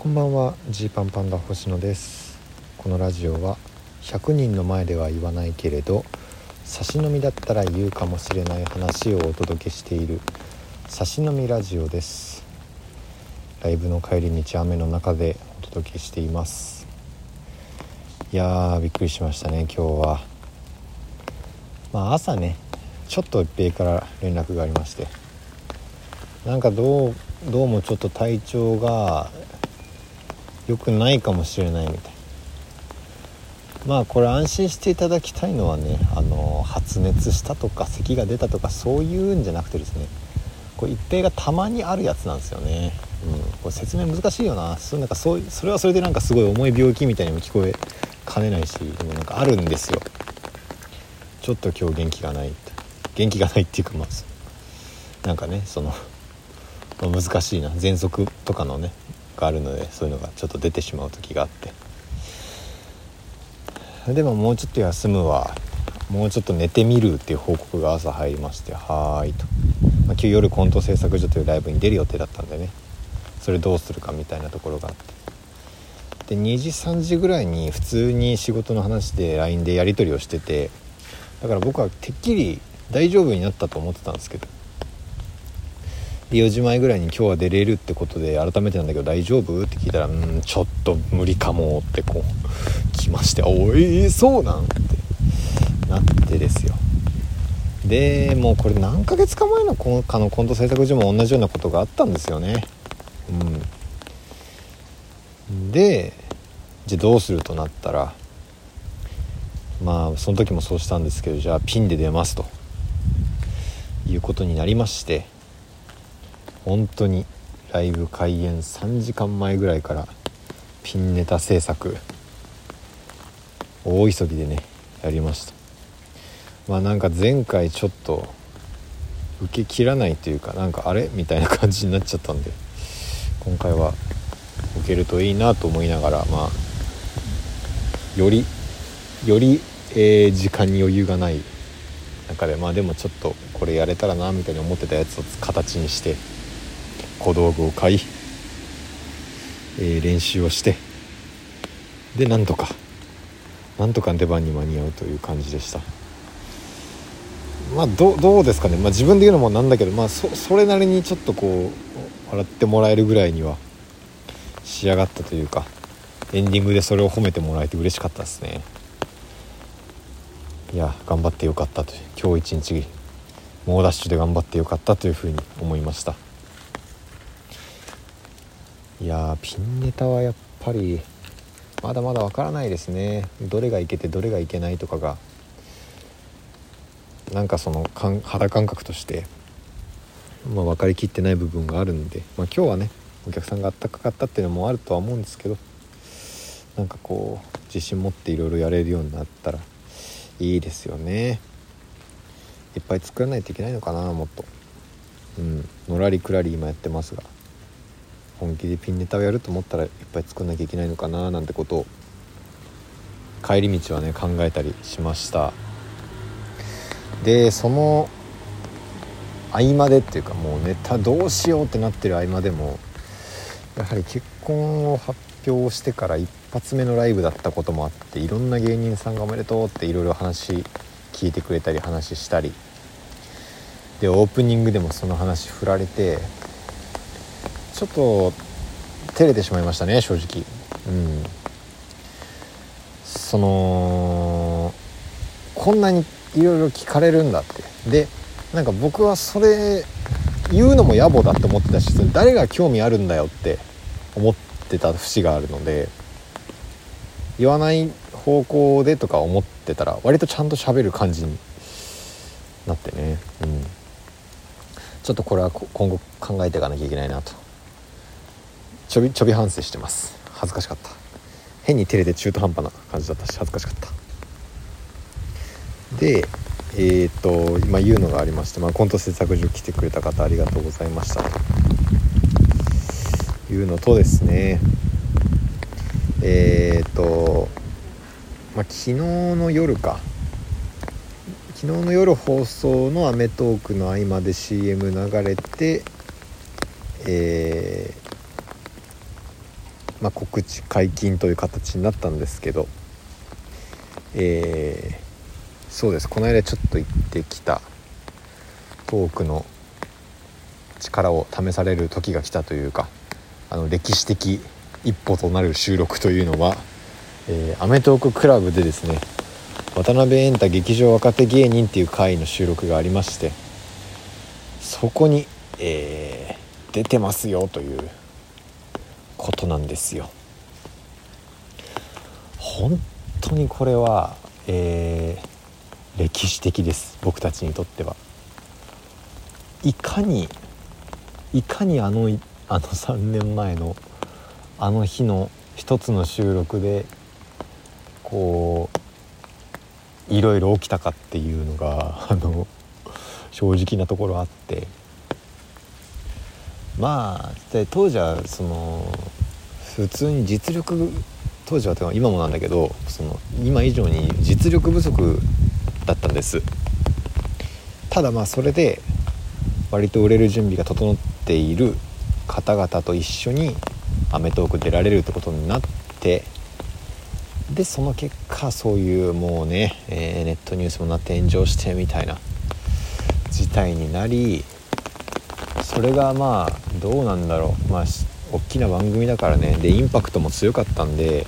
こんばんはジーパンパンダ星野です。このラジオは100人の前では言わないけれど差し飲みだったら言うかもしれない話をお届けしている差し飲みラジオです。ライブの帰り道雨の中でお届けしています。いやーびっくりしましたね今日は。まあ朝ねちょっと一平から連絡がありまして。なんかどうどうもちょっと体調が良くないかもしれないみたい。まあこれ安心していただきたいのはねあの発熱したとか咳が出たとかそういうんじゃなくてですねこれ一平がたまにあるやつなんですよね、うん、これ説明難しいよな。そなんかそうそれはそれでなんかすごい重い病気みたいにも聞こえかねないしでもなんかあるんですよ。ちょっと今日元気がない元気がないっていうかまあなんかねその、難しいな。喘息とかのねあるのでそういうのがちょっと出てしまう時があって。でももうちょっと休むわ。もうちょっと寝てみるっていう報告が朝入りましてはーいと、まあ、今日夜コント制作所というライブに出る予定だったんでね。それどうするかみたいなところがあって。で2時3時ぐらいに普通に仕事の話で LINE でやり取りをしててだから僕はてっきり大丈夫になったと思ってたんですけど。4時前ぐらいに今日は出れるってことで改めてなんだけど大丈夫？って聞いたら「うんちょっと無理かも」ってこう来まして「おいそうなん?」ってなってですよ。でもうこれ何ヶ月か前のかのコント制作所も同じようなことがあったんですよね。うん。でじゃあどうするとなったらまあその時もそうしたんですけどじゃあピンで出ますと。いうことになりまして。本当にライブ開演3時間前ぐらいからピンネタ制作大急ぎでねやりました。まあなんか前回ちょっと受け切らないというかなんかあれ？みたいな感じになっちゃったんで今回は受けるといいなと思いながらまあよりより、えー、時間に余裕がない中でまあでもちょっとこれやれたらなみたいに思ってたやつを形にして小道具を買い、えー、練習をしてでなんとかなんとか出番に間に合うという感じでした。まあどどうですかね、まあ、自分で言うのもなんだけど、まあそ、それなりにちょっとこう笑ってもらえるぐらいには仕上がったというかエンディングでそれを褒めてもらえて嬉しかったですね。いや頑張ってよかったと今日一日猛ダッシュで頑張ってよかったというふうに思いました。いやピンネタはやっぱりまだまだわからないですね。どれがいけてどれがいけないとかが。なんかその肌感覚として、まあ、分かりきってない部分があるんで、まあ、今日はねお客さんがあったかかったっていうのもあるとは思うんですけどなんかこう自信持っていろいろやれるようになったらいいですよね。いっぱい作らないといけないのかなもっと。うんのらりくらり今やってますが。本気でピンネタをやると思ったらいっぱい作んなきゃいけないのかななんてことを帰り道はね考えたりしました。でその合間でっていうかもうネタどうしようってなってる合間でもやはり結婚を発表してから一発目のライブだったこともあっていろんな芸人さんがおめでとうっていろいろ話聞いてくれたり話したり。でオープニングでもその話振られてちょっと照れてしまいましたね正直。うん。そのこんなにいろいろ聞かれるんだって。でなんか僕はそれ言うのも野暮だって思ってたし誰が興味あるんだよって思ってた節があるので言わない方向でとか思ってたら割とちゃんと喋る感じになってね。うん。ちょっとこれは今後考えていかなきゃいけないなと。ちょびちょび反省してます。恥ずかしかった。変に照れて中途半端な感じだったし恥ずかしかった。でえー、っと今言うのがありまして、まあ、コント制作所来てくれた方ありがとうございました。というのとですねえー、っと、まあ、昨日の夜か。昨日の夜放送の『アメトーーク』の合間で CM 流れてえまあ、告知解禁という形になったんですけどえー、そうです。この間ちょっと行ってきたトークの力を試される時が来たというかあの歴史的一歩となる収録というのは「えー、アメトーククラブ」でですね渡辺エンタ劇場若手芸人っていう回の収録がありましてそこに、えー、出てますよということなんですよ。本当にこれは、えー、歴史的です僕たちにとっては。いかにいかにあのあの3年前のあの日の一つの収録でこういろいろ起きたかっていうのがあの正直なところあってまあで当時はその普通に実力当時は今もなんだけどその今以上に実力不足だったんです。ただまあそれで割と売れる準備が整っている方々と一緒に『アメトーーク』出られるってことになってでその結果そういうもうね、えー、ネットニュースもなって炎上してみたいな事態になりそれがまあどうなんだろう。まあ大きな番組だからね。でインパクトも強かったんで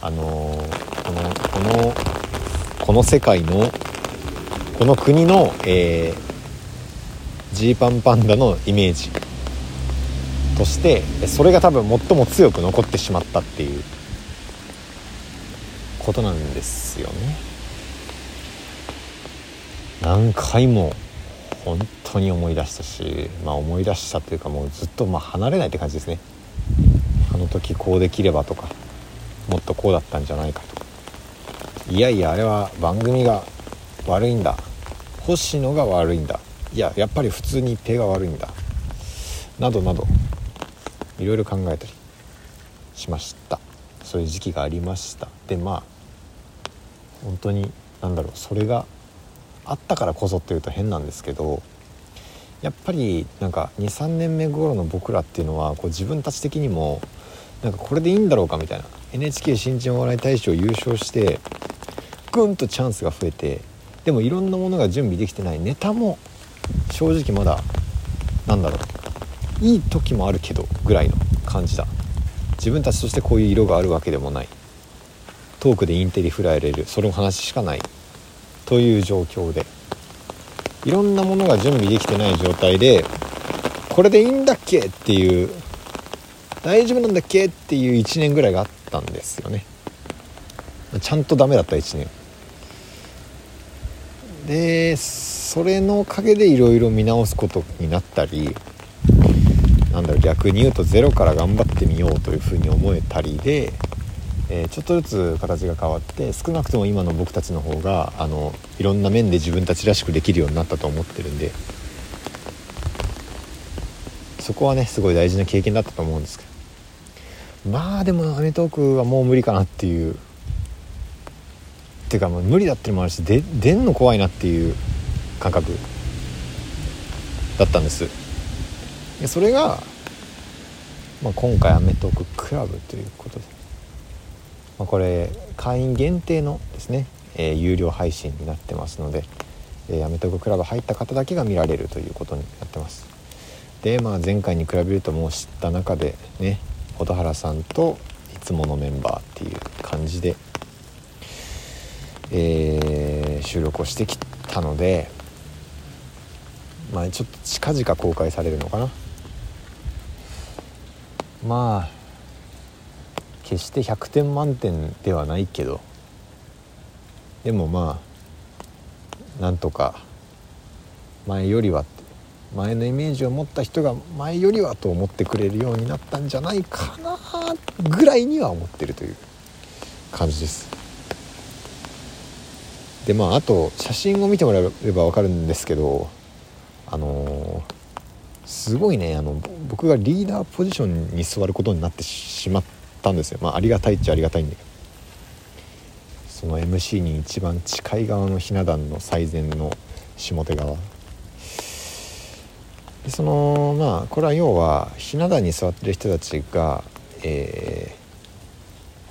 あのー、このこのこの世界のこの国のえジーパンパンダのイメージとしてそれが多分最も強く残ってしまったっていうことなんですよね。何回も本当に思い出したし、まあ、思い出したというかもうずっとま離れないって感じですね。あの時こうできればとかもっとこうだったんじゃないかとか。いやいやあれは番組が悪いんだ。星野が悪いんだ。いややっぱり普通に手が悪いんだ。などなどいろいろ考えたりしました。そういう時期がありました。でまあ本当に何だろうそれがあったからこそっていうと変なんですけどやっぱりなんか23年目頃の僕らっていうのはこう自分たち的にもなんかこれでいいんだろうかみたいな NHK 新人お笑い大賞優勝してぐんとチャンスが増えてでもいろんなものが準備できてないネタも正直まだなんだろういい時もあるけどぐらいの感じだ。自分たちとしてこういう色があるわけでもない。トークでインテリ振られるその話しかない。という状況でいろんなものが準備できてない状態でこれでいいんだっけ？っていう大丈夫なんだっけ？っていう1年ぐらいがあったんですよね。ちゃんとダメだった1年。でそれのおかげでいろいろ見直すことになったりなんだろう逆に言うとゼロから頑張ってみようというふうに思えたりでえー、ちょっとずつ形が変わって少なくとも今の僕たちの方があのいろんな面で自分たちらしくできるようになったと思ってるんで。そこはねすごい大事な経験だったと思うんですけど。まあでも『アメトーーク』はもう無理かなっていう。ていうかもう無理だってのもあるし出んの怖いなっていう感覚だったんです。それが、まあ、今回『アメトーーククラブ』ということで。まあ、これ会員限定のですね、えー、有料配信になってますので、えー、アメトークラブ入った方だけが見られるということになってます。でまあ前回に比べるともう知った中でね蛍原さんといつものメンバーっていう感じで、えー、収録をしてきたのでまあちょっと近々公開されるのかな。まあ決して100点満点ではないけどでもまあなんとか前よりは前のイメージを持った人が前よりはと思ってくれるようになったんじゃないかなぐらいには思ってるという感じです。でまああと写真を見てもらえれば分かるんですけどあのー、すごいねあの僕がリーダーポジションに座ることになってしまってったんですよ。まあありがたいっちゃありがたいんだけど。その MC に一番近い側のひな壇の最前の下手側。でそのまあこれは要はひな壇に座ってる人たちが、え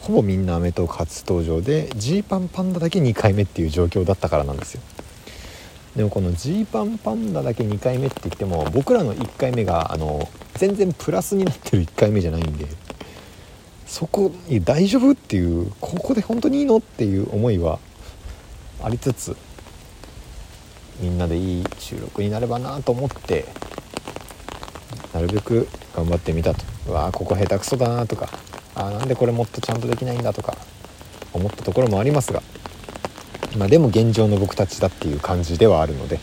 ほぼみんなアメトーク初登場でジーパンパンダだけ2回目っていう状況だったからなんですよ。でもこのジーパンパンダだけ2回目って言っても僕らの1回目があの全然プラスになってる1回目じゃないんで。そこ大丈夫っていうここで本当にいいのっていう思いはありつつみんなでいい収録になればなと思ってなるべく頑張ってみたと。うわーここ下手くそだなとかあーなんでこれもっとちゃんとできないんだとか思ったところもありますがまあ、でも現状の僕たちだっていう感じではあるので、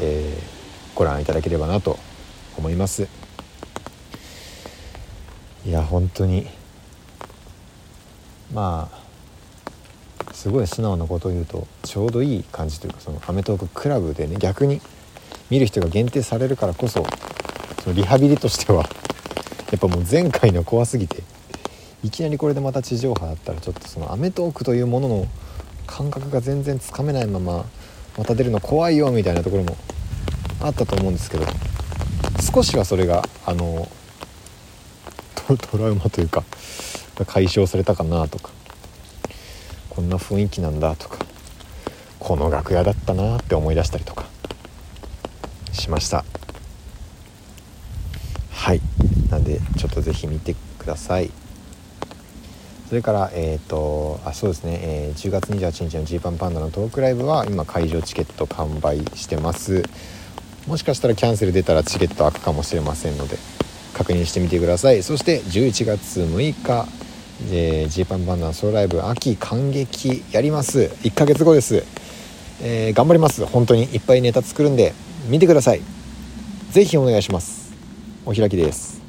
えー、ご覧いただければなと思います。いや本当にまあすごい素直なことを言うとちょうどいい感じというかその『アメトーーク』クラブでね逆に見る人が限定されるからこそそのリハビリとしては やっぱもう前回の怖すぎていきなりこれでまた地上波だったらちょっとその『アメトーーク』というものの感覚が全然つかめないまままた出るの怖いよみたいなところもあったと思うんですけど少しはそれがあのトラウマというか解消されたかなとか。こんな雰囲気なんだとか。この楽屋だったなって思い出したりとか。しました。はい。なんでちょっと是非見てください。それからえっ、ー、とあそうですね、えー、10月28日のジーパンパンダのトークライブは今会場チケット完売してます。もしかしたらキャンセル出たらチケット開くかもしれませんので確認してみてください。そして11月6日ジーパンバンダンソロライブ秋感激やります。1ヶ月後です、えー、頑張ります。本当にいっぱいネタ作るんで見てください。是非お願いします。お開きです。